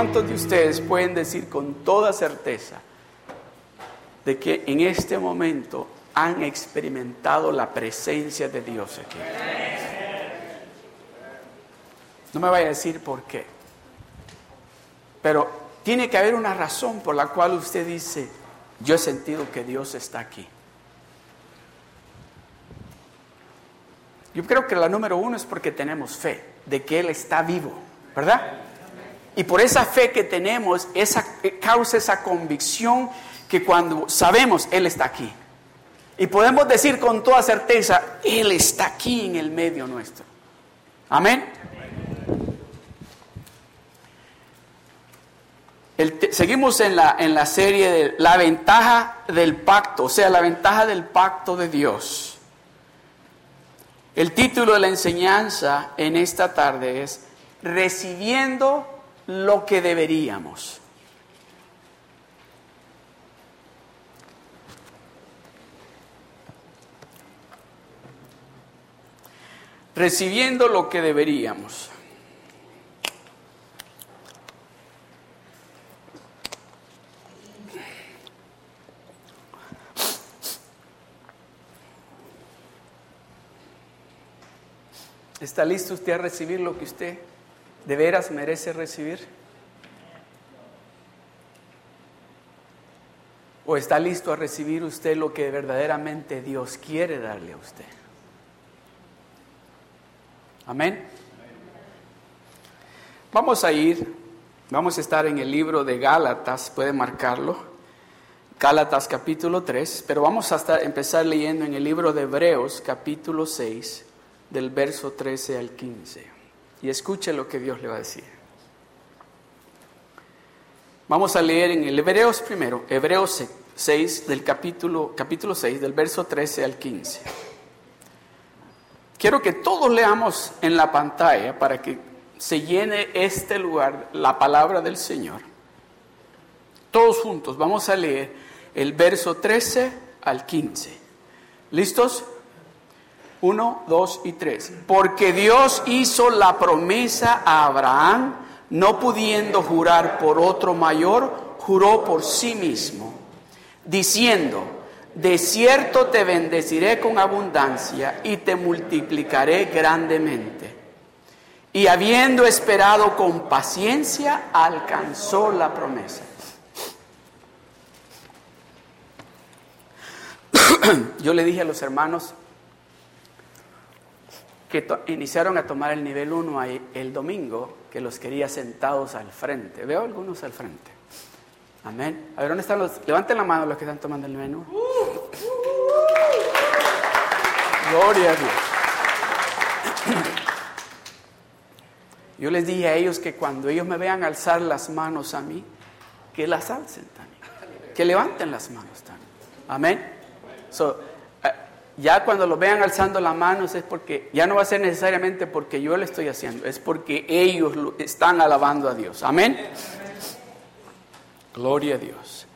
¿cuántos de ustedes pueden decir con toda certeza de que en este momento han experimentado la presencia de Dios aquí? No me vaya a decir por qué. Pero tiene que haber una razón por la cual usted dice, yo he sentido que Dios está aquí. Yo creo que la número uno es porque tenemos fe de que Él está vivo, ¿verdad? Y por esa fe que tenemos, esa, causa esa convicción que cuando sabemos Él está aquí. Y podemos decir con toda certeza, Él está aquí en el medio nuestro. Amén. seguimos en la, en la serie de la ventaja del pacto, o sea, la ventaja del pacto de Dios. El título de la enseñanza en esta tarde es Recibiendo lo que deberíamos. Recibiendo lo que deberíamos. ¿Está listo usted a recibir lo que usted de veras merece recibir? ¿O está listo a recibir usted lo que verdaderamente Dios quiere darle a usted? Amén. Vamos a ir, vamos a estar en el libro de Gálatas, puede marcarlo, Gálatas capítulo 3, pero vamos a empezar leyendo en el libro de Hebreos capítulo 6 del verso 13 al 15. Y escuche lo que Dios le va a decir. Vamos a leer en el Hebreos primero, Hebreos 6 del capítulo, capítulo 6 del verso 13 al 15. Quiero que todos leamos en la pantalla para que se llene este lugar la palabra del Señor. Todos juntos vamos a leer el verso 13 al 15. ¿Listos? Uno, dos y tres. Porque Dios hizo la promesa a Abraham, no pudiendo jurar por otro mayor, juró por sí mismo, diciendo, de cierto te bendeciré con abundancia y te multiplicaré grandemente. Y habiendo esperado con paciencia, alcanzó la promesa. Yo le dije a los hermanos, que iniciaron a tomar el nivel 1 el domingo, que los quería sentados al frente. Veo algunos al frente. Amén. A ver, ¿dónde están los? Levanten la mano los que están tomando el nivel 1. Gloria a Dios. Yo les dije a ellos que cuando ellos me vean alzar las manos a mí, que las alcen también. Que levanten las manos también. Amén. So, ya cuando lo vean alzando las manos es porque ya no va a ser necesariamente porque yo lo estoy haciendo, es porque ellos están alabando a Dios. Amén. Gloria a Dios.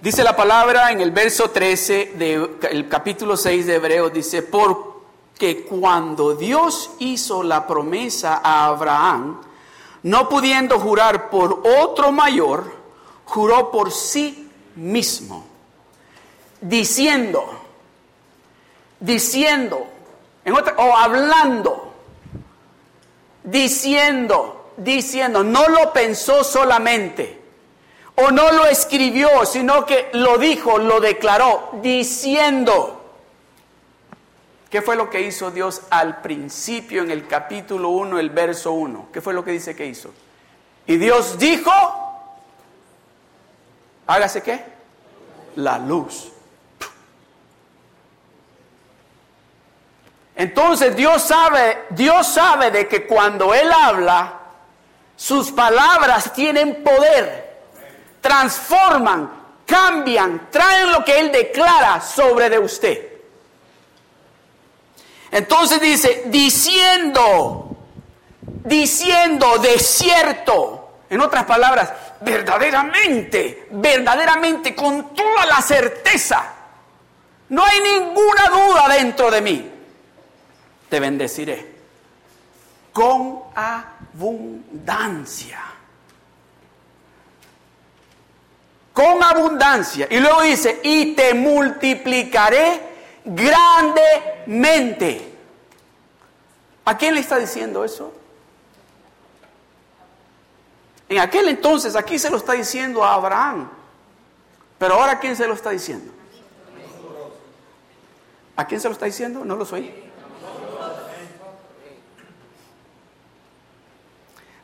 Dice la palabra en el verso 13 del capítulo 6 de Hebreos, dice, porque cuando Dios hizo la promesa a Abraham, no pudiendo jurar por otro mayor, juró por sí mismo, diciendo, diciendo, o hablando, diciendo, diciendo, no lo pensó solamente, o no lo escribió, sino que lo dijo, lo declaró, diciendo. ¿Qué fue lo que hizo Dios al principio en el capítulo 1, el verso 1? ¿Qué fue lo que dice que hizo? Y Dios dijo, hágase qué? La luz. Entonces Dios sabe, Dios sabe de que cuando Él habla, sus palabras tienen poder, transforman, cambian, traen lo que Él declara sobre de usted. Entonces dice, diciendo, diciendo de cierto, en otras palabras, verdaderamente, verdaderamente, con toda la certeza, no hay ninguna duda dentro de mí te bendeciré con abundancia. con abundancia. Y luego dice, y te multiplicaré grandemente. ¿A quién le está diciendo eso? En aquel entonces, aquí se lo está diciendo a Abraham. Pero ahora, ¿a quién se lo está diciendo? ¿A quién se lo está diciendo? No lo soy.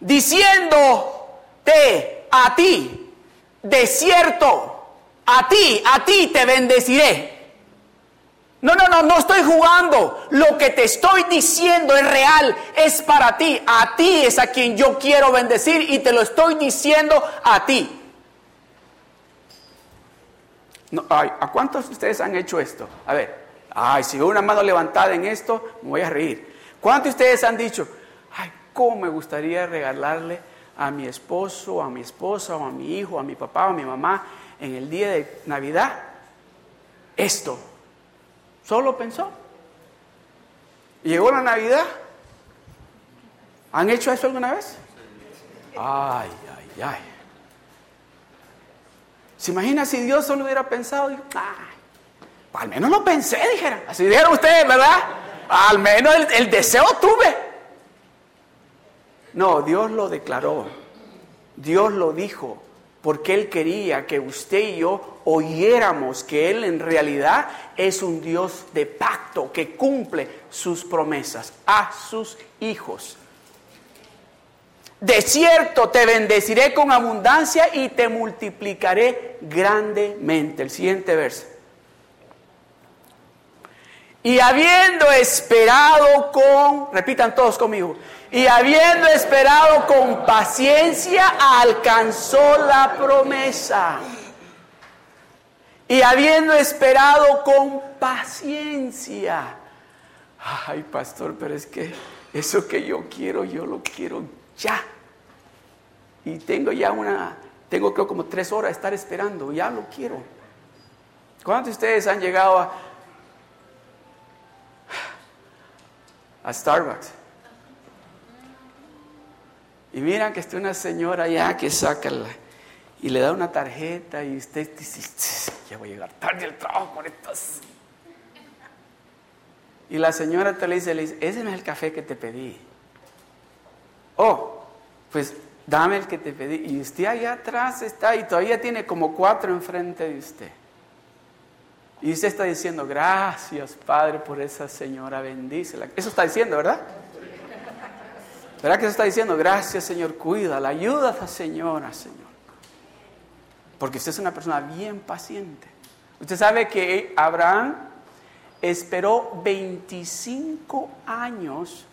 Diciéndote a ti, de cierto, a ti, a ti te bendeciré. No, no, no, no estoy jugando. Lo que te estoy diciendo es real, es para ti. A ti es a quien yo quiero bendecir y te lo estoy diciendo a ti. ¿A cuántos de ustedes han hecho esto? A ver, ay, si veo una mano levantada en esto, me voy a reír. ¿Cuántos de ustedes han dicho, ay, cómo me gustaría regalarle a mi esposo, a mi esposa, o a mi hijo, a mi papá, o a mi mamá en el día de Navidad esto? Solo pensó. llegó la Navidad. ¿Han hecho eso alguna vez? Ay, ay, ay. ¿Se imagina si Dios solo hubiera pensado? ay, al menos lo pensé, dijera. Así dijeron ustedes, ¿verdad? Al menos el, el deseo tuve. No, Dios lo declaró. Dios lo dijo porque Él quería que usted y yo oyéramos que Él en realidad es un Dios de pacto que cumple sus promesas a sus hijos. De cierto te bendeciré con abundancia y te multiplicaré grandemente. El siguiente verso. Y habiendo esperado con, repitan todos conmigo, y habiendo esperado con paciencia, alcanzó la promesa. Y habiendo esperado con paciencia. Ay, pastor, pero es que eso que yo quiero, yo lo quiero ya. Y tengo ya una, tengo creo como tres horas de estar esperando, ya lo quiero. ¿Cuántos de ustedes han llegado a, a Starbucks? Y miran que está una señora ya que saca la, y le da una tarjeta y usted dice, ya voy a llegar tarde al trabajo con estas. Y la señora te le dice, le dice, ese no es el café que te pedí. Oh, pues dame el que te pedí. Y usted allá atrás está y todavía tiene como cuatro enfrente de usted. Y usted está diciendo, gracias Padre por esa señora, bendícela. Eso está diciendo, ¿verdad? ¿Verdad que se está diciendo? Gracias, Señor, cuídala, ayuda a esa señora, Señor. Porque usted es una persona bien paciente. Usted sabe que Abraham esperó 25 años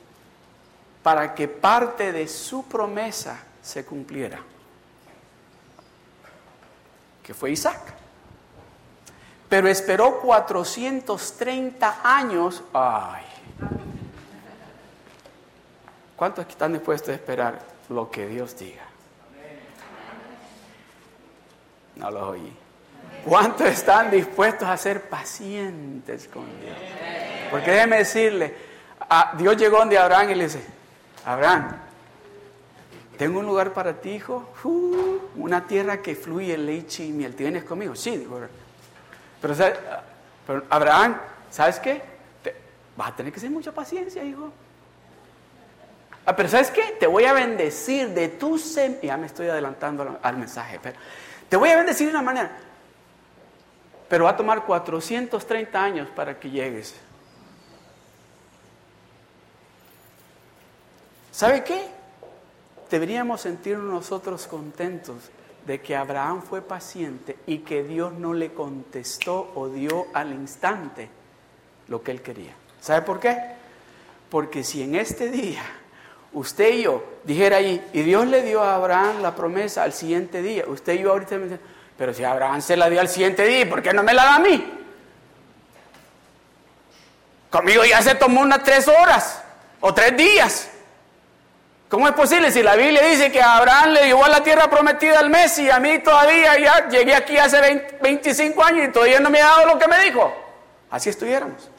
para que parte de su promesa se cumpliera, que fue Isaac. Pero esperó 430 años, ay, ¿Cuántos están dispuestos a esperar lo que Dios diga? No los oí. ¿Cuántos están dispuestos a ser pacientes con Dios? Porque déjeme decirle, Dios llegó donde Abraham y le dice, Abraham, tengo un lugar para ti, hijo, uh, una tierra que fluye leche y miel. ¿Te vienes conmigo? Sí, digo. Pero, pero Abraham, ¿sabes qué? vas a tener que tener mucha paciencia, hijo. Ah, pero ¿sabes qué? Te voy a bendecir de tu semilla. Ya me estoy adelantando al, mensaje, pero te voy a bendecir de una manera. Pero va a tomar 430 años para que llegues. ¿Sabe qué? Deberíamos sentirnos nosotros contentos de que Abraham fue paciente y que Dios no le contestó o dio al instante lo que él quería. ¿Sabe por qué? Porque si en este día usted y yo dijera ahí, y Dios le dio a Abraham la promesa al siguiente día, usted y yo ahorita me dicen, pero si Abraham se la dio al siguiente día, ¿por qué no me la da a mí? Conmigo ya se tomó unas tres horas o tres días. ¿Cómo es posible si la Biblia dice que Abraham le llevó a la tierra prometida al mes y a mí todavía ya llegué aquí hace 25 años y todavía no me ha dado lo que me dijo? Así estuviéramos.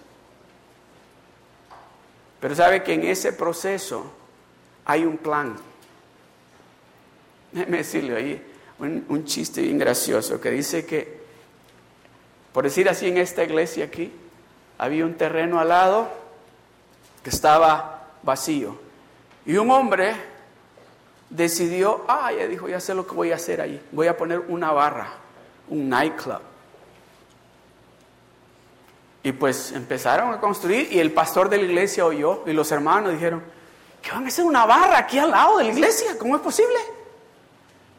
Pero sabe que en ese proceso hay un plan. Déjeme decirle ahí, un, chiste bien gracioso que dice que, por decir así, en esta iglesia aquí, había un terreno al lado que estaba vacío. Y un hombre decidió, ah, ya dijo, ya sé lo que voy a hacer ahí. Voy a poner una barra, un nightclub. Y pues empezaron a construir y el pastor de la iglesia oyó y los hermanos dijeron, ¿qué van a hacer una barra aquí al lado de la iglesia? ¿Cómo es posible?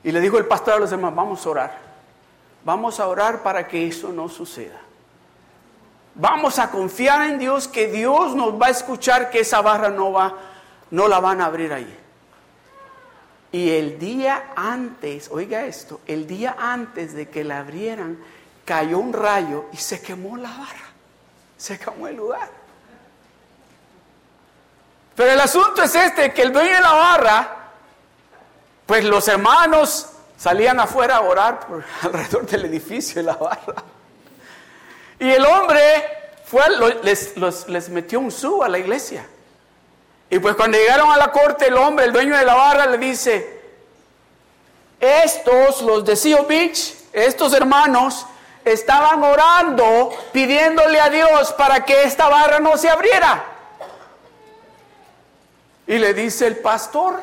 Y le dijo el pastor a los hermanos, vamos a orar. Vamos a orar para que eso no suceda. Vamos a confiar en Dios que Dios nos va a escuchar que esa barra no va no la van a abrir ahí. Y el día antes, oiga esto, el día antes de que la abrieran, cayó un rayo y se quemó la barra. Se quemó el lugar. Pero el asunto es este, que el dueño de la barra pues los hermanos salían afuera a orar por alrededor del edificio de la barra. Y el hombre les, metió un su a la iglesia. Y pues cuando llegaron a la corte, el hombre, el dueño de la barra, le dice, estos, los de Seal Beach, estos hermanos, estaban orando, pidiéndole a Dios para que esta barra no se abriera. Y le dice el pastor,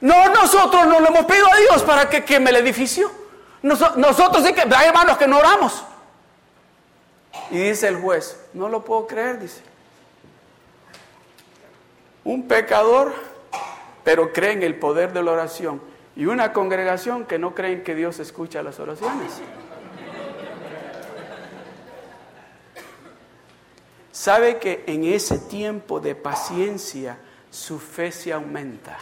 no, nosotros no le hemos pedido a Dios para que queme el edificio. nosotros sí que, hay hermanos que no oramos. Y dice el juez, no lo puedo creer, dice. Un pecador, pero cree en el poder de la oración. Y una congregación que no cree que Dios escucha las oraciones. Sabe que en ese tiempo de paciencia su fe se aumenta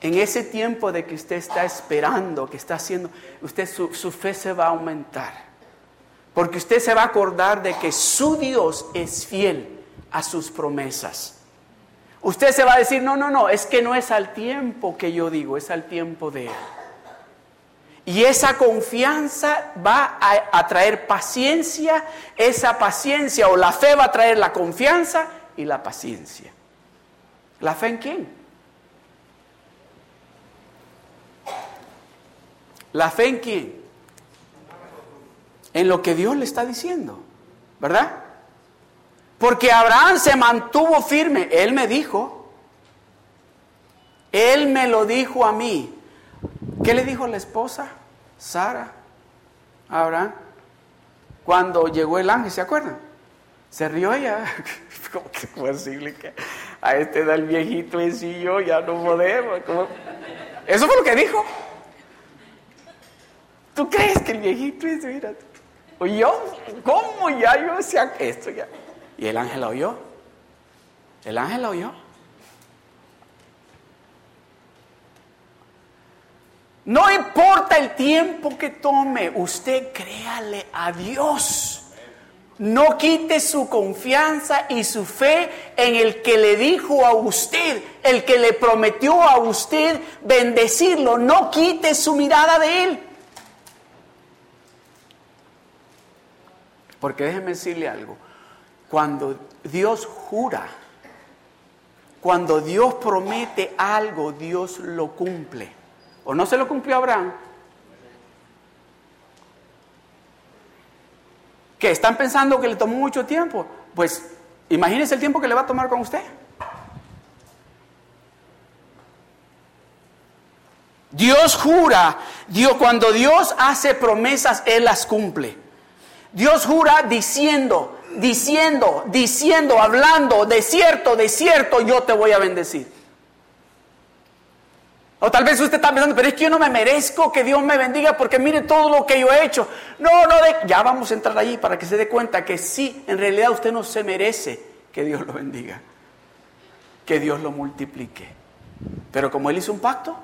en ese tiempo de que usted está esperando, que está haciendo, usted su, fe se va a aumentar. Porque usted se va a acordar de que su Dios es fiel a sus promesas. Usted se va a decir, no, no, no, es que no es al tiempo que yo digo, es al tiempo de Él. Y esa confianza va a, a traer paciencia, esa paciencia o la fe va a traer la confianza y la paciencia. ¿La fe en quién? ¿La fe en quién? En lo que Dios le está diciendo, ¿verdad? Porque Abraham se mantuvo firme. Él me dijo, él me lo dijo a mí. ¿Qué le dijo la esposa? Sara, Abraham, cuando llegó el ángel, ¿se acuerdan? Se rió ella. ¿Cómo que es posible que a este da el viejito y yo ya no podemos? Eso fue lo que dijo. ¿Tú crees que el viejito es, mira, oyó? ¿Cómo ya yo decía esto ya? Y el ángel la oyó. El ángel la oyó. No importa el tiempo que tome, usted créale a Dios. No quite su confianza y su fe en el que le dijo a usted, el que le prometió a usted bendecirlo. No quite su mirada de él. Porque déjeme decirle algo, cuando Dios jura, cuando Dios promete algo, Dios lo cumple. ¿O no se lo cumplió Abraham? ¿Qué? ¿Están pensando que le tomó mucho tiempo? Pues imagínense el tiempo que le va a tomar con usted. Dios jura, Dios, cuando Dios hace promesas, Él las cumple. Dios jura diciendo, diciendo, diciendo, hablando, de cierto, de cierto, yo te voy a bendecir. O tal vez usted está pensando, pero es que yo no me merezco que Dios me bendiga porque mire todo lo que yo he hecho. No, no, ya vamos a entrar allí para que se dé cuenta que sí, en realidad usted no se merece que Dios lo bendiga, que Dios lo multiplique. Pero como Él hizo un pacto,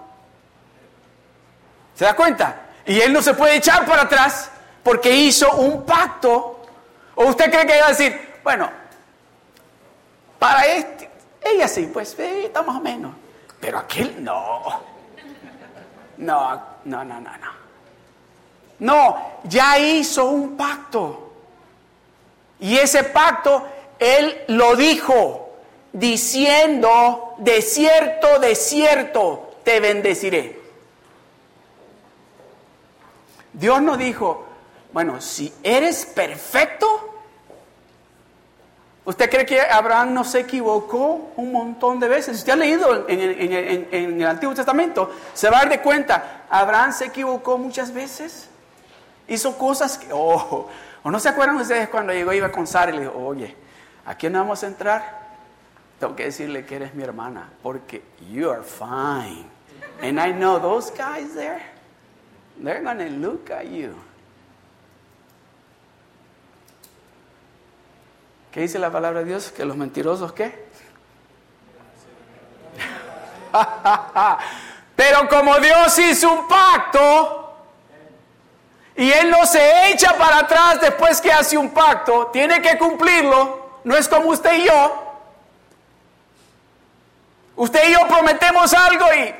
¿se da cuenta? Y Él no se puede echar para atrás porque hizo un pacto. ¿O usted cree que iba a decir, bueno, para este, ella sí, pues está más o menos, pero aquel no. No, no, no, no, no. No, ya hizo un pacto. Y ese pacto, él lo dijo, diciendo, de cierto, de cierto, te bendeciré. Dios no dijo, bueno, si eres perfecto, ¿Usted cree que Abraham no se equivocó un montón de veces? Usted ha leído en, el Antiguo Testamento, se va a dar de cuenta, Abraham se equivocó muchas veces. Hizo cosas que, oh, o no se acuerdan ustedes cuando llegó iba con Sara y le dijo, oye, ¿aquí no vamos a entrar? Tengo que decirle que eres mi hermana, porque you are fine. And I know those guys there, they're going to look at you. ¿Qué dice la palabra de Dios? Que los mentirosos qué? Pero como Dios hizo un pacto y Él no se echa para atrás después que hace un pacto, tiene que cumplirlo. No es como usted y yo. Usted y yo prometemos algo y...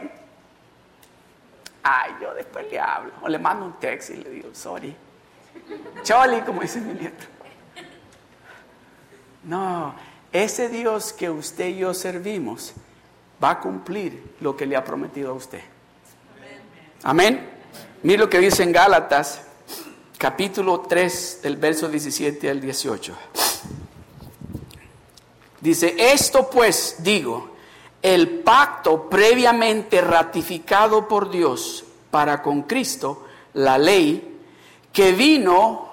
Ay, yo después le hablo. O le mando un texto y le digo, sorry. Choli, como dice mi nieto. No, ese Dios que usted y yo servimos va a cumplir lo que le ha prometido a usted. Amén. Mire lo que dice en Gálatas, capítulo 3, del verso 17 al 18. Dice, esto pues digo, el pacto previamente ratificado por Dios para con Cristo, la ley, que vino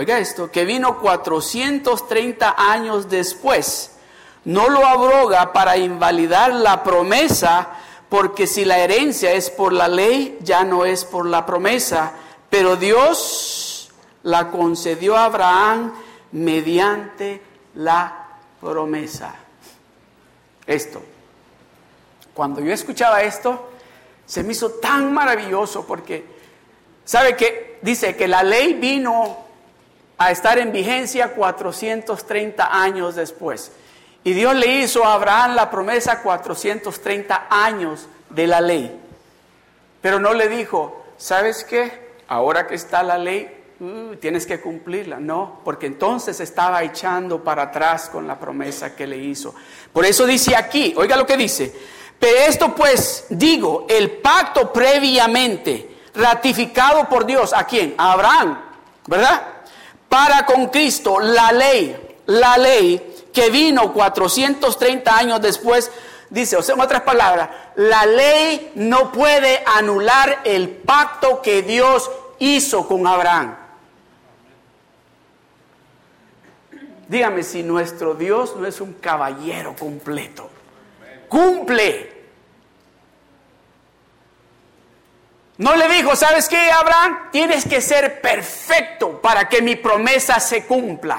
oiga esto, que vino 430 años después, no lo abroga para invalidar la promesa, porque si la herencia es por la ley, ya no es por la promesa, pero Dios la concedió a Abraham mediante la promesa. Esto, cuando yo escuchaba esto, se me hizo tan maravilloso porque, ¿sabe que Dice que la ley vino a estar en vigencia 430 años después. Y Dios le hizo a Abraham la promesa 430 años de la ley. Pero no le dijo, ¿sabes qué? Ahora que está la ley, uh, tienes que cumplirla. No, porque entonces estaba echando para atrás con la promesa que le hizo. Por eso dice aquí, oiga lo que dice, pero esto pues digo, el pacto previamente ratificado por Dios, ¿a quién? A Abraham, ¿verdad? Para con Cristo la ley, la ley que vino 430 años después, dice, o sea, en otras palabras, la ley no puede anular el pacto que Dios hizo con Abraham. Dígame si nuestro Dios no es un caballero completo. Cumple. No le dijo, ¿sabes qué, Abraham? Tienes que ser perfecto para que mi promesa se cumpla.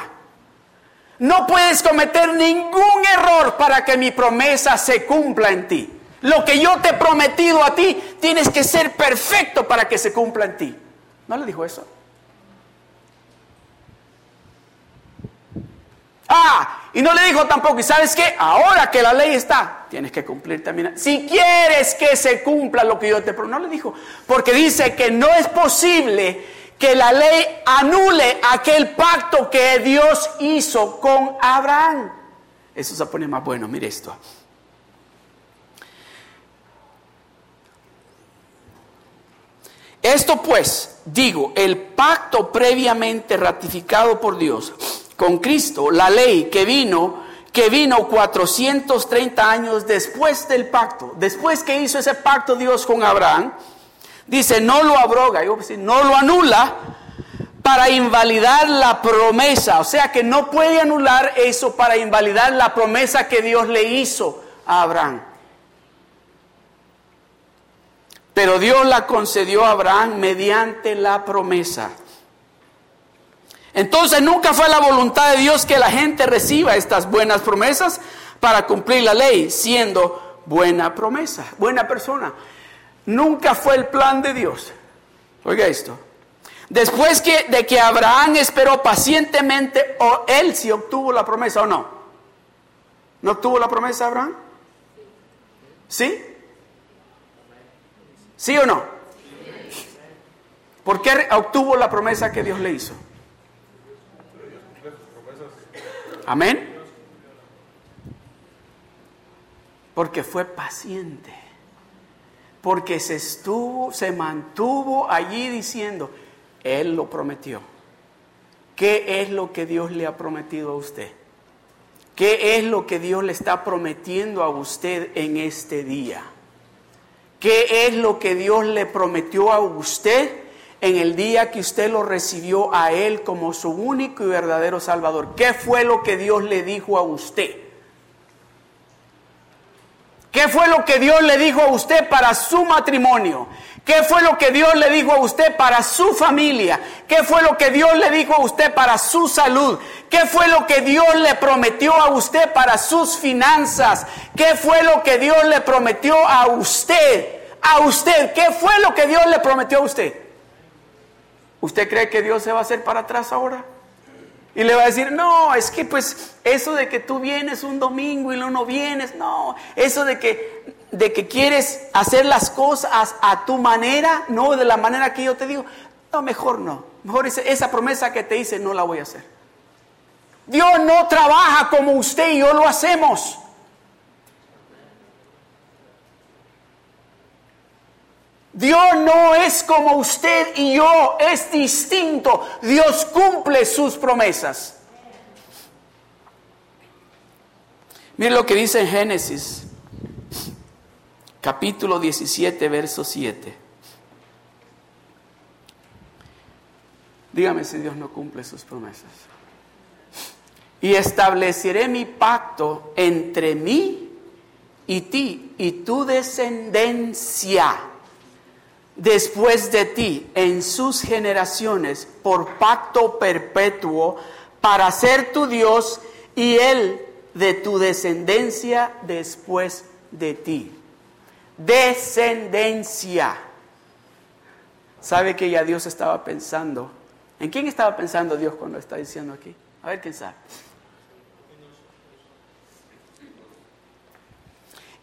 No puedes cometer ningún error para que mi promesa se cumpla en ti. Lo que yo te he prometido a ti, tienes que ser perfecto para que se cumpla en ti. ¿No le dijo eso? Ah, y no le dijo tampoco, ¿y sabes qué? Ahora que la ley está, tienes que cumplir también. Si quieres que se cumpla lo que yo te prometo, no le dijo, porque dice que no es posible que la ley anule aquel pacto que Dios hizo con Abraham. Eso se pone más bueno, mire esto. Esto pues, digo, el pacto previamente ratificado por Dios con Cristo, la ley que vino, que vino 430 años después del pacto, después que hizo ese pacto Dios con Abraham, dice, no lo abroga, no lo anula para invalidar la promesa, o sea que no puede anular eso para invalidar la promesa que Dios le hizo a Abraham. Pero Dios la concedió a Abraham mediante la promesa. Entonces nunca fue la voluntad de Dios que la gente reciba estas buenas promesas para cumplir la ley, siendo buena promesa, buena persona. Nunca fue el plan de Dios. Oiga esto. Después que, de que Abraham esperó pacientemente, o él sí obtuvo la promesa o no. ¿No obtuvo la promesa Abraham? ¿Sí? ¿Sí o no? ¿Por qué obtuvo la promesa que Dios le hizo? Amén. Porque fue paciente. Porque se estuvo, se mantuvo allí diciendo, Él lo prometió. ¿Qué es lo que Dios le ha prometido a usted? ¿Qué es lo que Dios le está prometiendo a usted en este día? ¿Qué es lo que Dios le prometió a usted en el día que usted lo recibió a Él como su único y verdadero Salvador? ¿Qué fue lo que Dios le dijo a usted? ¿Qué fue lo que Dios le dijo a usted para su matrimonio? ¿Qué fue lo que Dios le dijo a usted para su familia? ¿Qué fue lo que Dios le dijo a usted para su salud? ¿Qué fue lo que Dios le prometió a usted para sus finanzas? ¿Qué fue lo que Dios le prometió a usted? A usted, ¿qué fue lo que Dios le prometió a usted? ¿Usted cree que Dios se va a hacer para atrás ahora? Y le va a decir, no, es que pues eso de que tú vienes un domingo y no, no vienes, no, eso de que, de que quieres hacer las cosas a tu manera, no de la manera que yo te digo, no, mejor no, mejor esa promesa que te hice no la voy a hacer. Dios no trabaja como usted y yo lo hacemos. Dios no es como usted y yo, es distinto. Dios cumple sus promesas. Mire lo que dice en Génesis, capítulo 17, verso 7. Dígame si Dios no cumple sus promesas. Y estableceré mi pacto entre mí y ti y tu descendencia después de ti en sus generaciones por pacto perpetuo para ser tu Dios y Él de tu descendencia después de ti. Descendencia. ¿Sabe que ya Dios estaba pensando? ¿En quién estaba pensando Dios cuando está diciendo aquí? A ver quién sabe.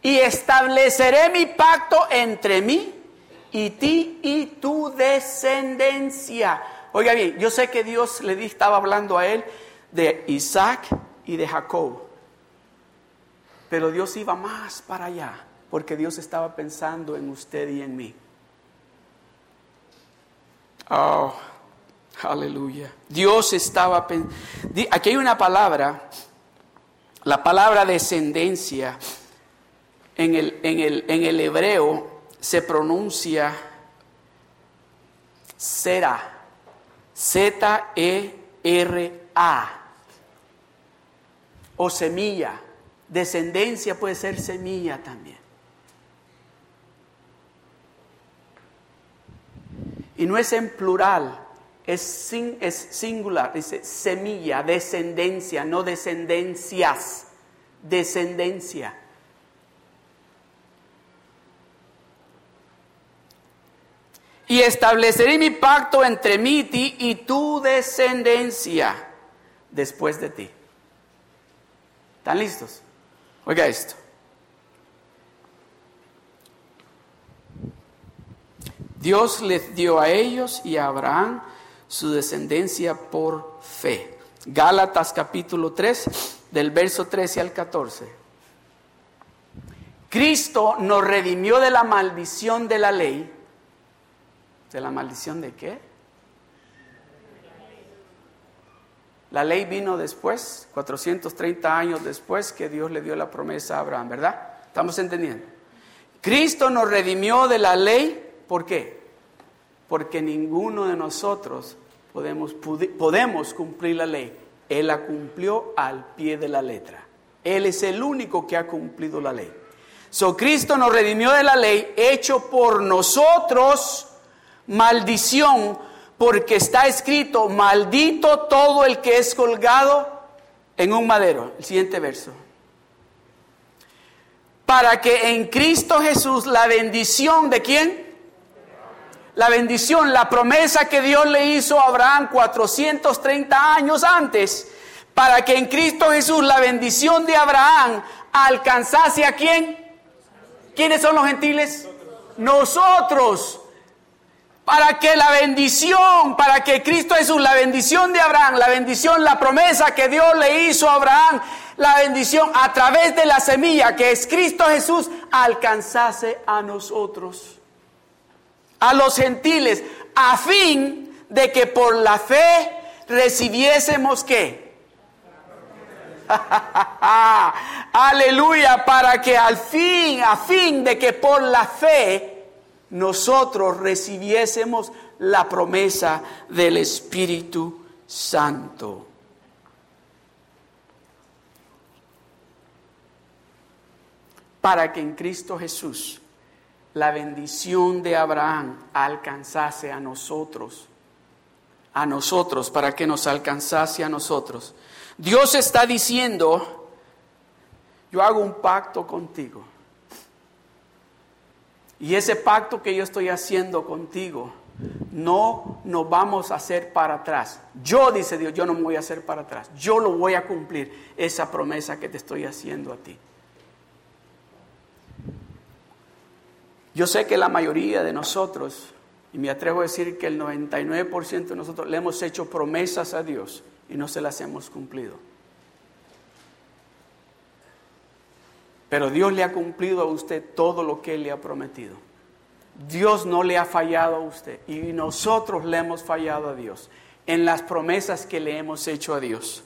Y estableceré mi pacto entre mí y ti y tu descendencia. Oiga bien, yo sé que Dios le estaba hablando a él de Isaac y de Jacob, pero Dios iba más para allá, porque Dios estaba pensando en usted y en mí. Oh, aleluya. Dios estaba pensando. Aquí hay una palabra, la palabra descendencia en el, en el, en el hebreo se pronuncia Sera, Z-E-R-A, o semilla. Descendencia puede ser semilla también. Y no es en plural, es, es singular, dice semilla, descendencia, no descendencias, descendencia. Y estableceré mi pacto entre mí y ti y tu descendencia después de ti. ¿Están listos? Oiga esto. Dios les dio a ellos y a Abraham su descendencia por fe. Gálatas capítulo 3, del verso 13 al 14. Cristo nos redimió de la maldición de la ley ¿De la maldición de qué? La ley vino después, 430 años después que Dios le dio la promesa a Abraham, ¿verdad? ¿Estamos entendiendo? Cristo nos redimió de la ley, ¿por qué? Porque ninguno de nosotros podemos, podemos cumplir la ley. Él la cumplió al pie de la letra. Él es el único que ha cumplido la ley. So Cristo nos redimió de la ley, hecho por nosotros maldición, porque está escrito, maldito todo el que es colgado en un madero. El siguiente verso. Para que en Cristo Jesús la bendición de quién? La bendición, la promesa que Dios le hizo a Abraham 430 años antes, para que en Cristo Jesús la bendición de Abraham alcanzase a quién? ¿Quiénes son los gentiles? Nosotros para que la bendición, para que Cristo Jesús, la bendición de Abraham, la bendición, la promesa que Dios le hizo a Abraham, la bendición a través de la semilla que es Cristo Jesús, alcanzase a nosotros, a los gentiles, a fin de que por la fe recibiésemos qué? Aleluya, para que al fin, a fin de que por la fe nosotros recibiésemos la promesa del Espíritu Santo. Para que en Cristo Jesús la bendición de Abraham alcanzase a nosotros, a nosotros, para que nos alcanzase a nosotros. Dios está diciendo, yo hago un pacto contigo. Y ese pacto que yo estoy haciendo contigo, no nos vamos a hacer para atrás. Yo, dice Dios, yo no me voy a hacer para atrás. Yo lo voy a cumplir, esa promesa que te estoy haciendo a ti. Yo sé que la mayoría de nosotros, y me atrevo a decir que el 99% de nosotros le hemos hecho promesas a Dios y no se las hemos cumplido. Pero Dios le ha cumplido a usted todo lo que Él le ha prometido. Dios no le ha fallado a usted y nosotros le hemos fallado a Dios en las promesas que le hemos hecho a Dios.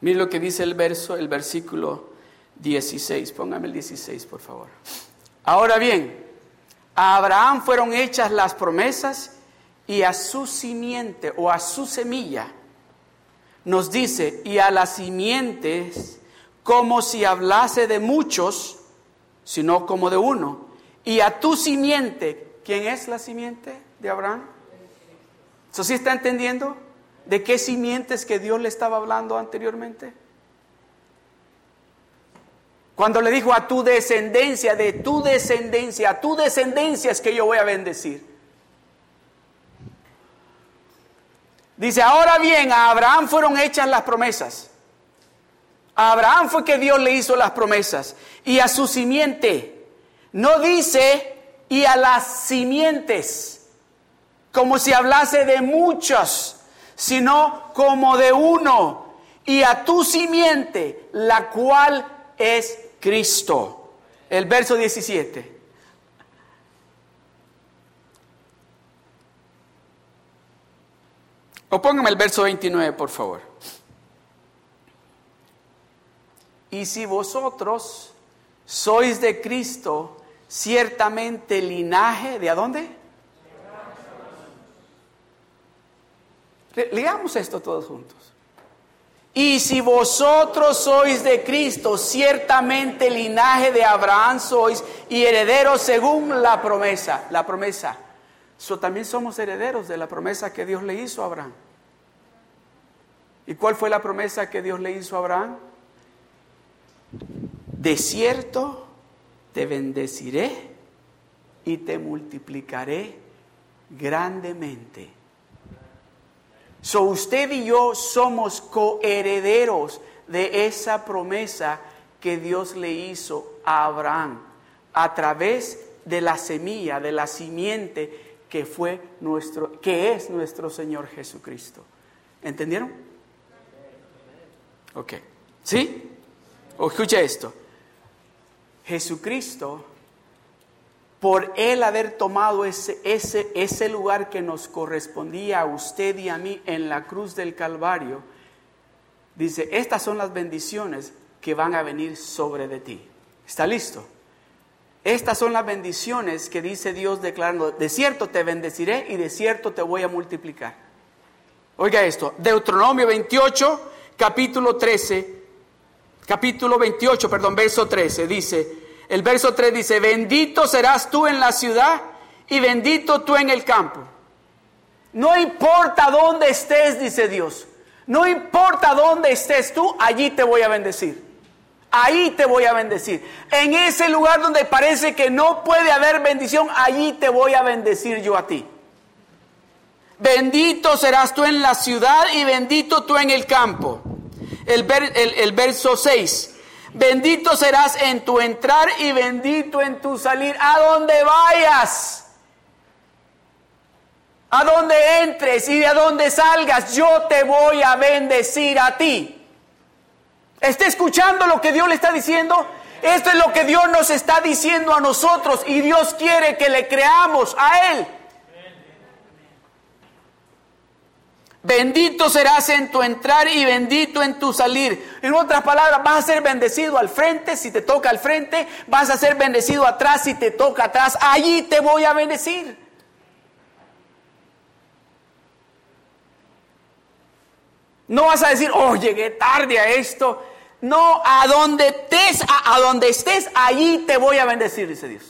Mire lo que dice el verso, el versículo 16. Póngame el 16, por favor. Ahora bien, a Abraham fueron hechas las promesas y a su simiente o a su semilla nos dice, y a las simientes como si hablase de muchos, sino como de uno. Y a tu simiente, ¿quién es la simiente de Abraham? ¿Eso sí está entendiendo? ¿De qué simientes que Dios le estaba hablando anteriormente? Cuando le dijo a tu descendencia, de tu descendencia, a tu descendencia es que yo voy a bendecir. Dice, ahora bien, a Abraham fueron hechas las promesas. A Abraham fue que Dios le hizo las promesas. Y a su simiente. No dice, y a las simientes. Como si hablase de muchos sino como de uno, y a tu simiente, la cual es Cristo. El verso 17. O póngame el verso 29, por favor. Y si vosotros sois de Cristo, ciertamente linaje, ¿de dónde? Leamos esto todos juntos. Y si vosotros sois de Cristo, ciertamente linaje de Abraham sois y herederos según la promesa. La promesa. También somos herederos de la promesa que Dios le hizo a Abraham. ¿Y cuál fue la promesa que Dios le hizo a Abraham? De cierto te bendeciré y te multiplicaré grandemente. So usted y yo somos coherederos de esa promesa que Dios le hizo a Abraham a través de la semilla, de la simiente que fue nuestro, que es nuestro Señor Jesucristo. ¿Entendieron? Ok. ¿Sí? O escucha esto. Jesucristo por él haber tomado ese, ese, ese lugar que nos correspondía a usted y a mí en la cruz del Calvario, dice, estas son las bendiciones que van a venir sobre de ti. ¿Está listo? Estas son las bendiciones que dice Dios declarando, de cierto te bendeciré y de cierto te voy a multiplicar. Oiga esto, Deuteronomio 28, capítulo 13, capítulo 28, perdón, verso 13, dice, el verso 3 dice, bendito serás tú en la ciudad y bendito tú en el campo. No importa dónde estés, dice Dios. No importa dónde estés tú, allí te voy a bendecir. Ahí te voy a bendecir. En ese lugar donde parece que no puede haber bendición, allí te voy a bendecir yo a ti. Bendito serás tú en la ciudad y bendito tú en el campo. El, el verso 6. Bendito serás en tu entrar y bendito en tu salir. A donde vayas. A donde entres y a donde salgas, yo te voy a bendecir a ti. ¿Está escuchando lo que Dios le está diciendo? Esto es lo que Dios nos está diciendo a nosotros y Dios quiere que le creamos a Él. Bendito serás en tu entrar y bendito en tu salir. En otras palabras, vas a ser bendecido al frente si te toca al frente, vas a ser bendecido atrás si te toca atrás. Allí te voy a bendecir. No vas a decir, oh, llegué tarde a esto. No, a donde estés, a, donde estés, allí te voy a bendecir, dice Dios.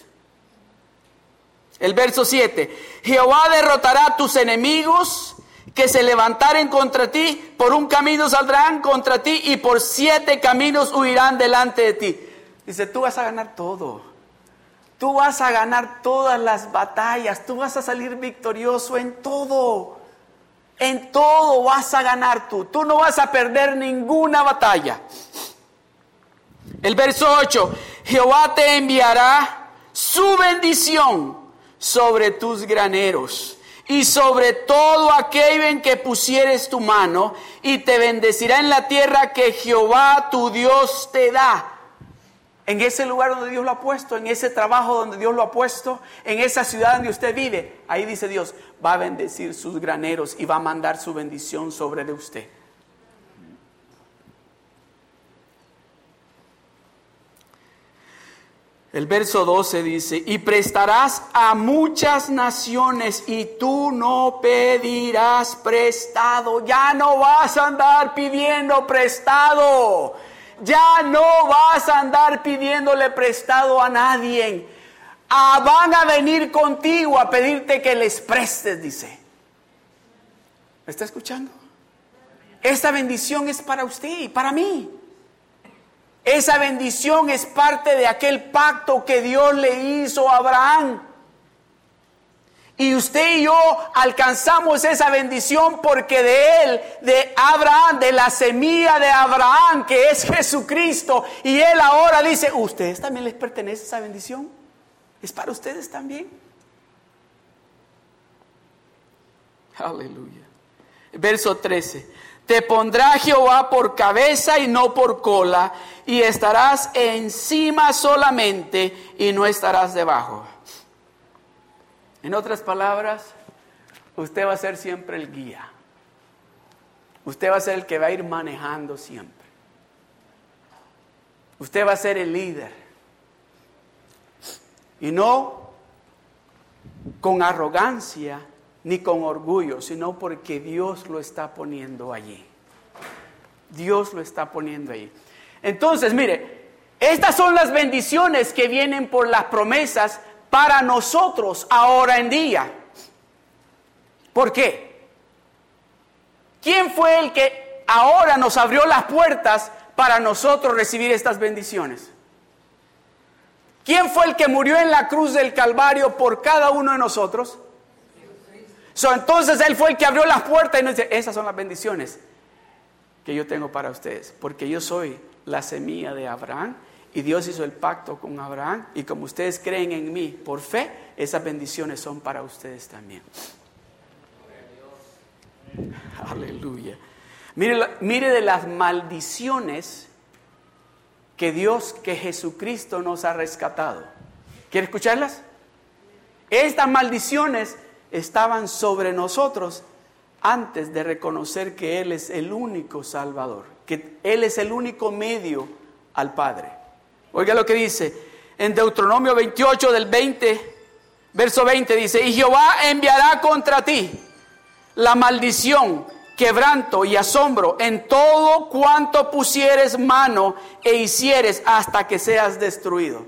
El verso 7, Jehová derrotará a tus enemigos que se levantaren contra ti, por un camino saldrán contra ti y por siete caminos huirán delante de ti. Dice, tú vas a ganar todo. Tú vas a ganar todas las batallas, tú vas a salir victorioso en todo. En todo vas a ganar tú. Tú no vas a perder ninguna batalla. El verso 8, Jehová te enviará su bendición sobre tus graneros y sobre todo aquello en que pusieres tu mano, y te bendecirá en la tierra que Jehová tu Dios te da. En ese lugar donde Dios lo ha puesto, en ese trabajo donde Dios lo ha puesto, en esa ciudad donde usted vive, ahí dice Dios, va a bendecir sus graneros y va a mandar su bendición sobre de usted. El verso 12 dice, y prestarás a muchas naciones y tú no pedirás prestado. Ya no vas a andar pidiendo prestado. Ya no vas a andar pidiéndole prestado a nadie. Ah, van a venir contigo a pedirte que les prestes, dice. ¿Me está escuchando? Esta bendición es para usted y para mí. Esa bendición es parte de aquel pacto que Dios le hizo a Abraham. Y usted y yo alcanzamos esa bendición porque de él, de Abraham, de la semilla de Abraham, que es Jesucristo, y él ahora dice, ¿ustedes también les pertenece esa bendición? ¿Es para ustedes también? Aleluya. Verso 13. Te pondrá Jehová por cabeza y no por cola, y estarás encima solamente y no estarás debajo. En otras palabras, usted va a ser siempre el guía. Usted va a ser el que va a ir manejando siempre. Usted va a ser el líder. Y no con arrogancia, ni con orgullo, sino porque Dios lo está poniendo allí. Dios lo está poniendo allí. Entonces, mire, estas son las bendiciones que vienen por las promesas para nosotros ahora en día. ¿Por qué? ¿Quién fue el que ahora nos abrió las puertas para nosotros recibir estas bendiciones? ¿Quién fue el que murió en la cruz del Calvario por cada uno de nosotros? entonces Él fue el que abrió las puertas y nos dice, esas son las bendiciones que yo tengo para ustedes, porque yo soy la semilla de Abraham y Dios hizo el pacto con Abraham y como ustedes creen en mí por fe, esas bendiciones son para ustedes también. Aleluya. Mire, mire de las maldiciones que Dios, que Jesucristo nos ha rescatado. ¿Quiere escucharlas? Estas maldiciones estaban sobre nosotros antes de reconocer que Él es el único Salvador, que Él es el único medio al Padre. Oiga lo que dice en Deuteronomio 28 del 20, verso 20 dice, y Jehová enviará contra ti la maldición, quebranto y asombro en todo cuanto pusieres mano e hicieres hasta que seas destruido.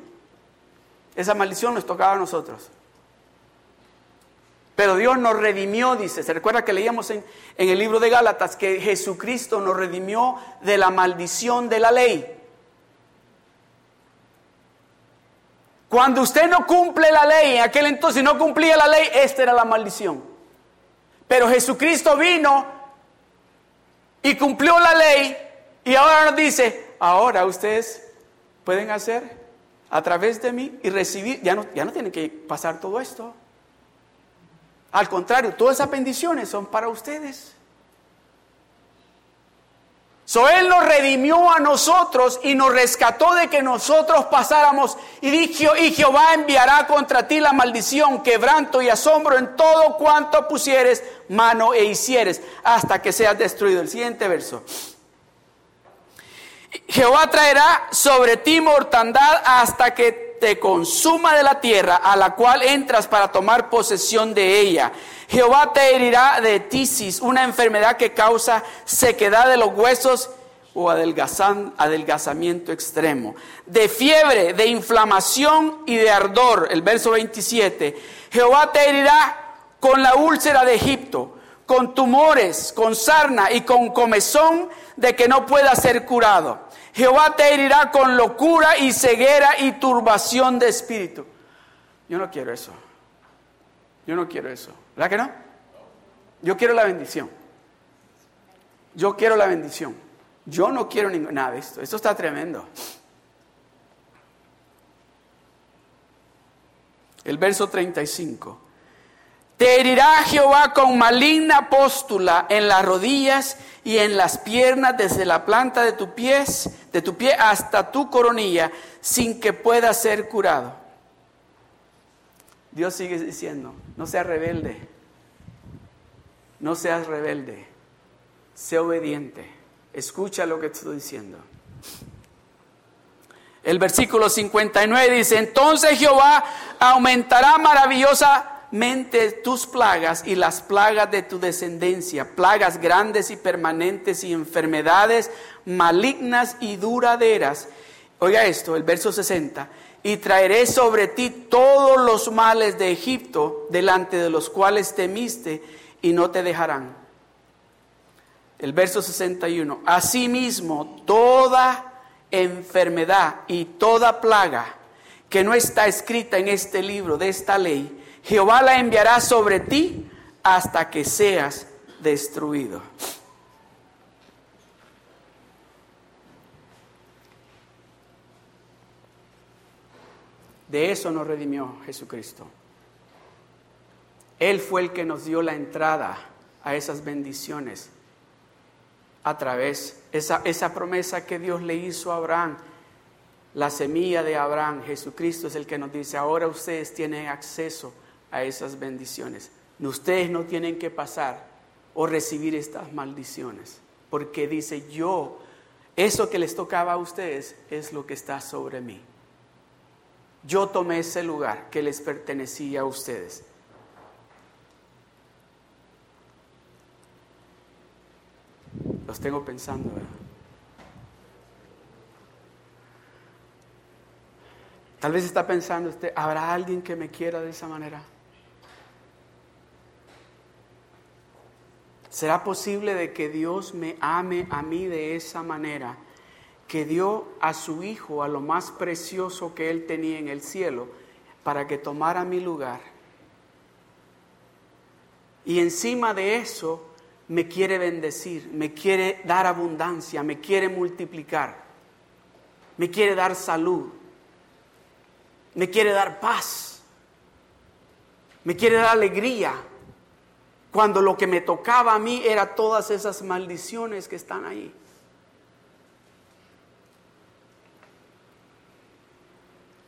Esa maldición nos tocaba a nosotros. Pero Dios nos redimió, dice. ¿Se recuerda que leíamos en, en, el libro de Gálatas que Jesucristo nos redimió de la maldición de la ley? Cuando usted no cumple la ley, en aquel entonces no cumplía la ley, esta era la maldición. Pero Jesucristo vino y cumplió la ley y ahora nos dice, ahora ustedes pueden hacer a través de mí y recibir, ya no, ya no tienen que pasar todo esto. Al contrario, todas esas bendiciones son para ustedes. So, él nos redimió a nosotros y nos rescató de que nosotros pasáramos. Y dijo, y Jehová enviará contra ti la maldición, quebranto y asombro en todo cuanto pusieres mano e hicieres, hasta que seas destruido. El siguiente verso. Jehová traerá sobre ti mortandad hasta que te consuma de la tierra a la cual entras para tomar posesión de ella. Jehová te herirá de tisis, una enfermedad que causa sequedad de los huesos o adelgazamiento extremo, de fiebre, de inflamación y de ardor. El verso 27. Jehová te herirá con la úlcera de Egipto, con tumores, con sarna y con comezón de que no pueda ser curado. Jehová te herirá con locura y ceguera y turbación de espíritu. Yo no quiero eso. Yo no quiero eso. ¿Verdad que no? Yo quiero la bendición. Yo quiero la bendición. Yo no quiero nada de esto. Esto está tremendo. El verso 35. Te herirá Jehová con maligna póstula en las rodillas y en las piernas desde la planta de tu pies, de tu pie hasta tu coronilla, sin que pueda ser curado. Dios sigue diciendo, no seas rebelde. No seas rebelde. Sé obediente. Escucha lo que estoy diciendo. El versículo 59 dice, entonces Jehová aumentará maravillosa mente tus plagas y las plagas de tu descendencia, plagas grandes y permanentes y enfermedades malignas y duraderas. Oiga esto, el verso 60, y traeré sobre ti todos los males de Egipto, delante de los cuales temiste, y no te dejarán. El verso 61, asimismo toda enfermedad y toda plaga que no está escrita en este libro de esta ley, Jehová la enviará sobre ti hasta que seas destruido. De eso nos redimió Jesucristo. Él fue el que nos dio la entrada a esas bendiciones a través, esa, esa promesa que Dios le hizo a Abraham, la semilla de Abraham, Jesucristo es el que nos dice, ahora ustedes tienen acceso a esas bendiciones. Ustedes no tienen que pasar o recibir estas maldiciones, porque dice yo, eso que les tocaba a ustedes es lo que está sobre mí. Yo tomé ese lugar que les pertenecía a ustedes. Los tengo pensando. Tal vez está pensando usted, ¿habrá alguien que me quiera de esa manera? ¿Será posible de que Dios me ame a mí de esa manera? Que dio a su Hijo, a lo más precioso que Él tenía en el cielo, para que tomara mi lugar. Y encima de eso me quiere bendecir, me quiere dar abundancia, me quiere multiplicar, me quiere dar salud, me quiere dar paz, me quiere dar alegría cuando lo que me tocaba a mí era todas esas maldiciones que están ahí.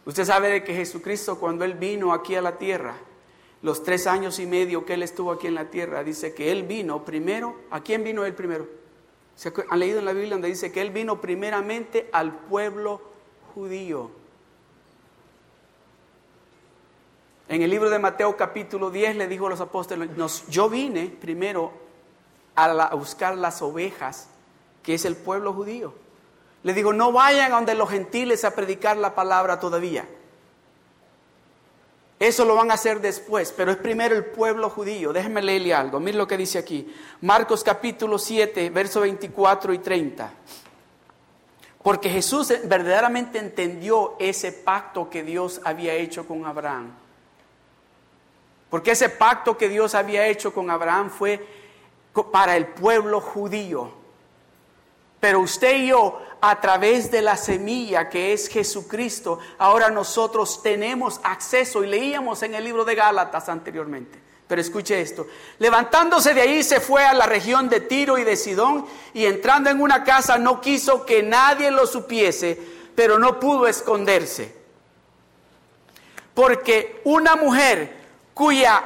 Usted sabe de que Jesucristo cuando Él vino aquí a la tierra, los tres años y medio que Él estuvo aquí en la tierra, dice que Él vino primero, ¿a quién vino Él primero? ¿Se han leído en la Biblia donde dice que Él vino primeramente al pueblo judío? En el libro de Mateo capítulo 10 le dijo a los apóstoles, yo vine primero a, buscar las ovejas, que es el pueblo judío. Le digo, no vayan a donde los gentiles a predicar la palabra todavía. Eso lo van a hacer después, pero es primero el pueblo judío. Déjenme leerle algo. Miren lo que dice aquí. Marcos capítulo 7, verso 24 y 30. Porque Jesús verdaderamente entendió ese pacto que Dios había hecho con Abraham. Porque ese pacto que Dios había hecho con Abraham fue para el pueblo judío. Pero usted y yo, a través de la semilla que es Jesucristo, ahora nosotros tenemos acceso, y leíamos en el libro de Gálatas anteriormente, Pero escuche esto. Levantándose de ahí se fue a la región de Tiro y de Sidón y entrando en una casa no quiso que nadie lo supiese, pero no pudo esconderse. Porque una mujer cuya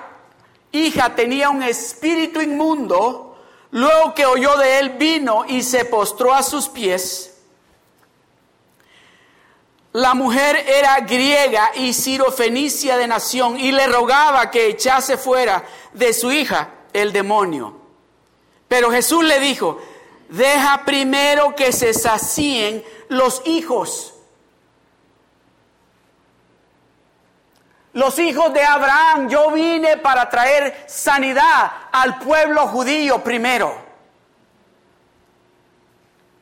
hija tenía un espíritu inmundo, luego que oyó de él vino y se postró a sus pies la mujer era griega y sirofenicia de nación y le rogaba que echase fuera de su hija el demonio. Pero Jesús le dijo, deja primero que se sacien los hijos. Los hijos de Abraham, yo vine para traer sanidad al pueblo judío primero.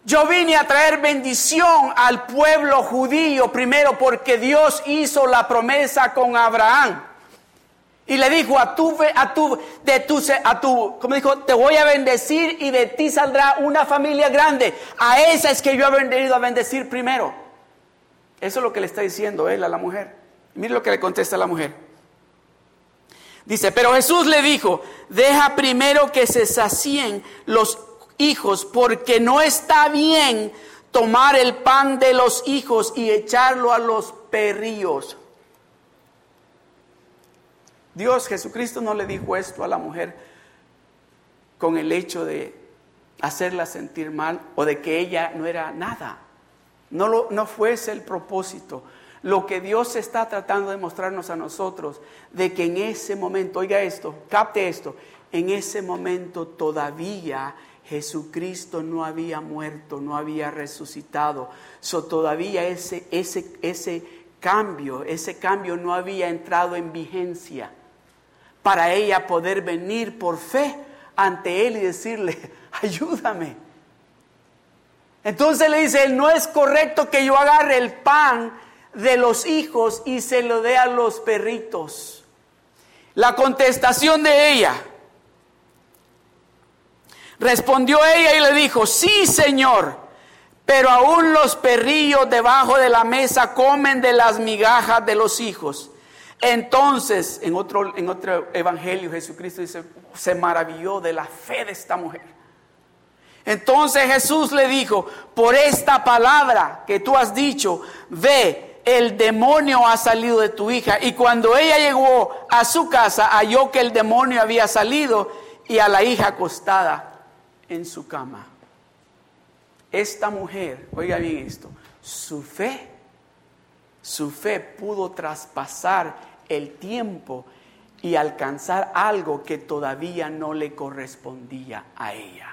Yo vine a traer bendición al pueblo judío primero porque Dios hizo la promesa con Abraham. Y le dijo a tu, a tu, de tu, a tu, como dijo, te voy a bendecir y de ti saldrá una familia grande. A esa es que yo he venido a bendecir primero. Eso es lo que le está diciendo él a la mujer. Mire lo que le contesta la mujer. Dice, pero Jesús le dijo, deja primero que se sacien los hijos, porque no está bien tomar el pan de los hijos y echarlo a los perrillos. Dios Jesucristo no le dijo esto a la mujer con el hecho de hacerla sentir mal o de que ella no era nada. No, lo, no fuese el propósito. Lo que Dios está tratando de mostrarnos a nosotros, de que en ese momento, oiga esto, capte esto, en ese momento todavía Jesucristo no había muerto, no había resucitado. So, todavía ese, ese, ese cambio, ese cambio no había entrado en vigencia para ella poder venir por fe ante Él y decirle, ayúdame. Entonces le dice, no es correcto que yo agarre el pan de los hijos y se lo dé a los perritos. La contestación de ella, Respondió ella y le dijo, sí, Señor, pero aún los perrillos debajo de la mesa comen de las migajas de los hijos. Entonces, en otro, en otro evangelio, Jesucristo dice, se maravilló de la fe de esta mujer. Entonces Jesús le dijo, por esta palabra que tú has dicho, ve, el demonio ha salido de tu hija. Y cuando ella llegó a su casa, halló que el demonio había salido y a la hija acostada en su cama. Esta mujer, oiga bien esto, su fe, su fe pudo traspasar el tiempo y alcanzar algo que todavía no le correspondía a ella.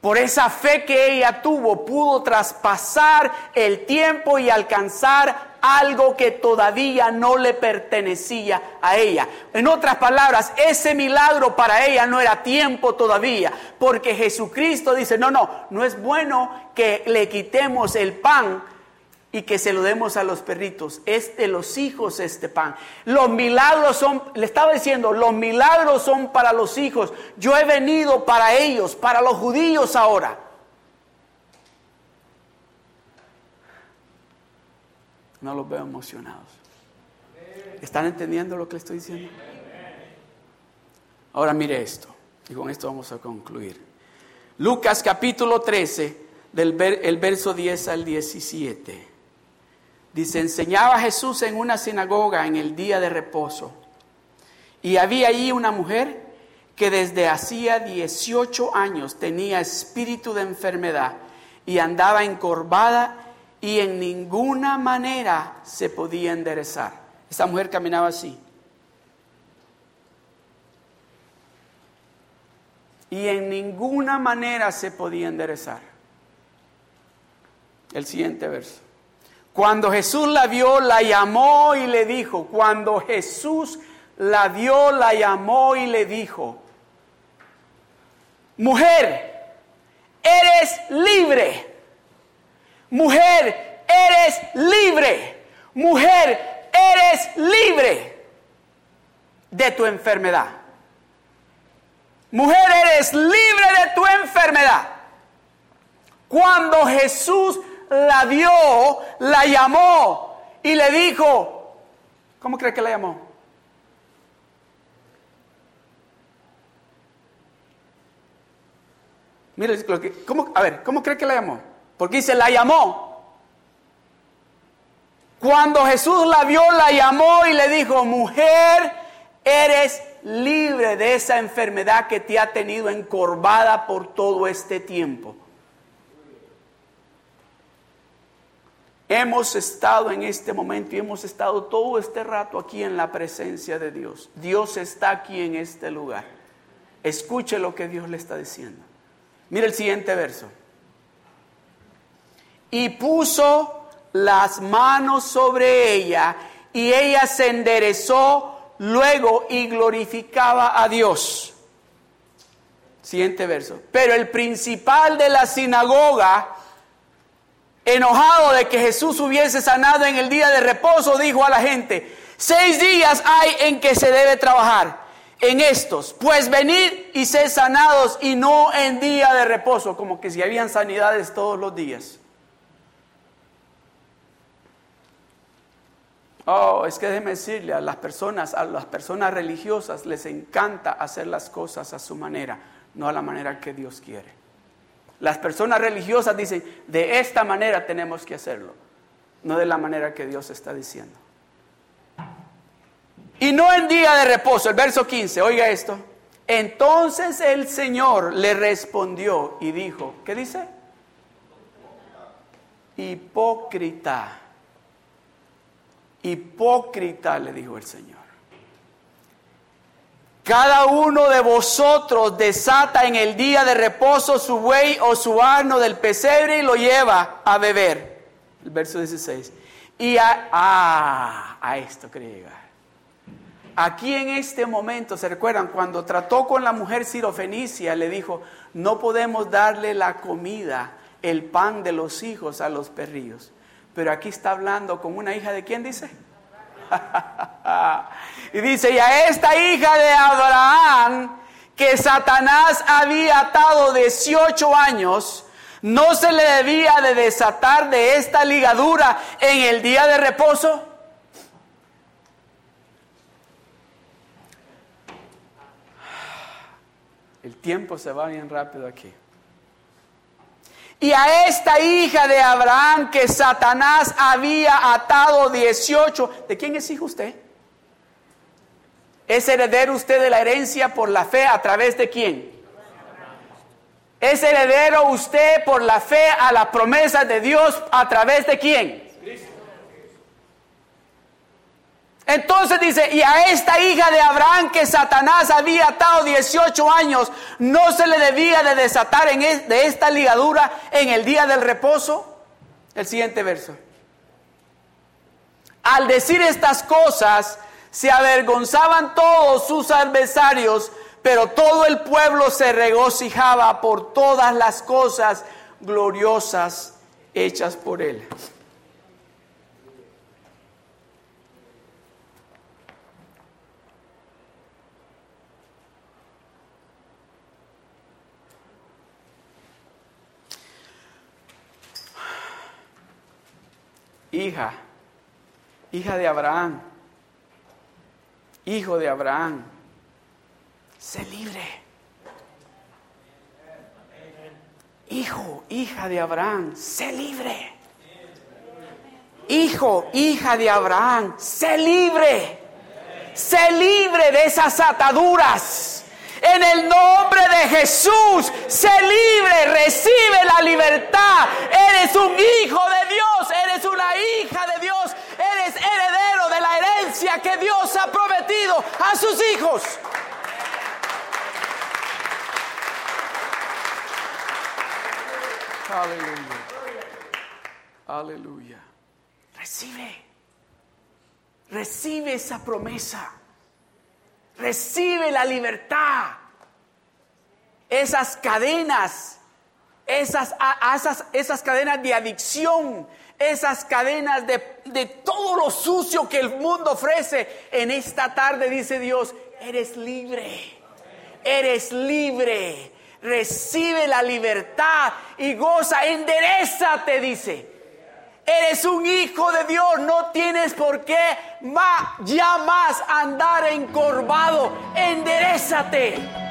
Por esa fe que ella tuvo, pudo traspasar el tiempo y alcanzar algo que todavía no le pertenecía a ella. En otras palabras, ese milagro para ella no era tiempo todavía, porque Jesucristo dice, no, no, no es bueno que le quitemos el pan y que se lo demos a los perritos. Es de los hijos este pan. Los milagros son, le estaba diciendo, los milagros son para los hijos. Yo he venido para ellos, para los judíos ahora. No los veo emocionados. ¿Están entendiendo lo que le estoy diciendo? Ahora mire esto, y con esto vamos a concluir. Lucas capítulo 13, del el verso 10 al 17. Dice, enseñaba Jesús en una sinagoga en el día de reposo. Y había allí una mujer que desde hacía 18 años tenía espíritu de enfermedad y andaba encorvada y en ninguna manera se podía enderezar. Esta mujer caminaba así. Y en ninguna manera se podía enderezar. El siguiente verso. Cuando Jesús la vio, la llamó y le dijo, cuando Jesús la vio, la llamó y le dijo, mujer, eres libre. Mujer, eres libre. Mujer, eres libre de tu enfermedad. Mujer, eres libre de tu enfermedad. Cuando Jesús la vio, la llamó y le dijo, ¿cómo cree que la llamó? Mira, ¿cómo, a ver, ¿cómo cree que la llamó? Porque dice, la llamó. Cuando Jesús la vio, la llamó y le dijo, mujer, eres libre de esa enfermedad que te ha tenido encorvada por todo este tiempo. Hemos estado en este momento y hemos estado todo este rato aquí en la presencia de Dios. Dios está aquí en este lugar. Escuche lo que Dios le está diciendo. Mira el siguiente verso. Y puso las manos sobre ella y ella se enderezó luego y glorificaba a Dios. Siguiente verso. Pero el principal de la sinagoga enojado de que Jesús hubiese sanado en el día de reposo, dijo a la gente, seis días hay en que se debe trabajar en estos, pues venid y sed sanados y no en día de reposo, como que si habían sanidades todos los días. Oh, es que déjeme decirle a las personas, a las personas religiosas les encanta hacer las cosas a su manera, no a la manera que Dios quiere. Las personas religiosas dicen, de esta manera tenemos que hacerlo, no de la manera que Dios está diciendo. Y no en día de reposo, el verso 15, oiga esto. Entonces el Señor le respondió y dijo, ¿qué dice? Hipócrita. Hipócrita, le dijo el Señor. Cada uno de vosotros desata en el día de reposo su buey o su arno del pesebre y lo lleva a beber. El verso 16. Y a, ah, a esto quería llegar. Aquí en este momento, ¿se recuerdan? Cuando trató con la mujer sirofenicia, le dijo, no podemos darle la comida, el pan de los hijos a los perrillos. Pero aquí está hablando con una hija de quién dice? y dice, y a esta hija de Abraham, que Satanás había atado 18 años, ¿no se le debía de desatar de esta ligadura en el día de reposo? El tiempo se va bien rápido aquí. Y a esta hija de Abraham que Satanás había atado 18. ¿De quién es hijo usted? ¿Es heredero usted de la herencia por la fe a través de quién? ¿Es heredero usted por la fe a la promesa de Dios a través de quién? Entonces dice, y a esta hija de Abraham que Satanás había atado 18 años, ¿no se le debía de desatar en de esta ligadura en el día del reposo? El siguiente verso. Al decir estas cosas, se avergonzaban todos sus adversarios, pero todo el pueblo se regocijaba por todas las cosas gloriosas hechas por él. Hija, hija de Abraham, hijo de Abraham, sé libre. Hijo, hija de Abraham, sé libre. Hijo, hija de Abraham, sé libre. Sé libre de esas ataduras. En el nombre de Jesús, sé libre, recibe la libertad. Eres un hijo de Dios, eres una hija de Dios, eres heredero de la herencia que Dios ha prometido a sus hijos. Aleluya. Aleluya. Recibe. Recibe esa promesa. Recibe la libertad. Esas cadenas, esas, esas, esas cadenas de adicción, esas cadenas de, de todo lo sucio que el mundo ofrece. En esta tarde dice Dios, eres libre. Eres libre. Recibe la libertad y goza, enderezate, dice. Eres un hijo de Dios, no tienes por qué ya más andar encorvado. Enderezate.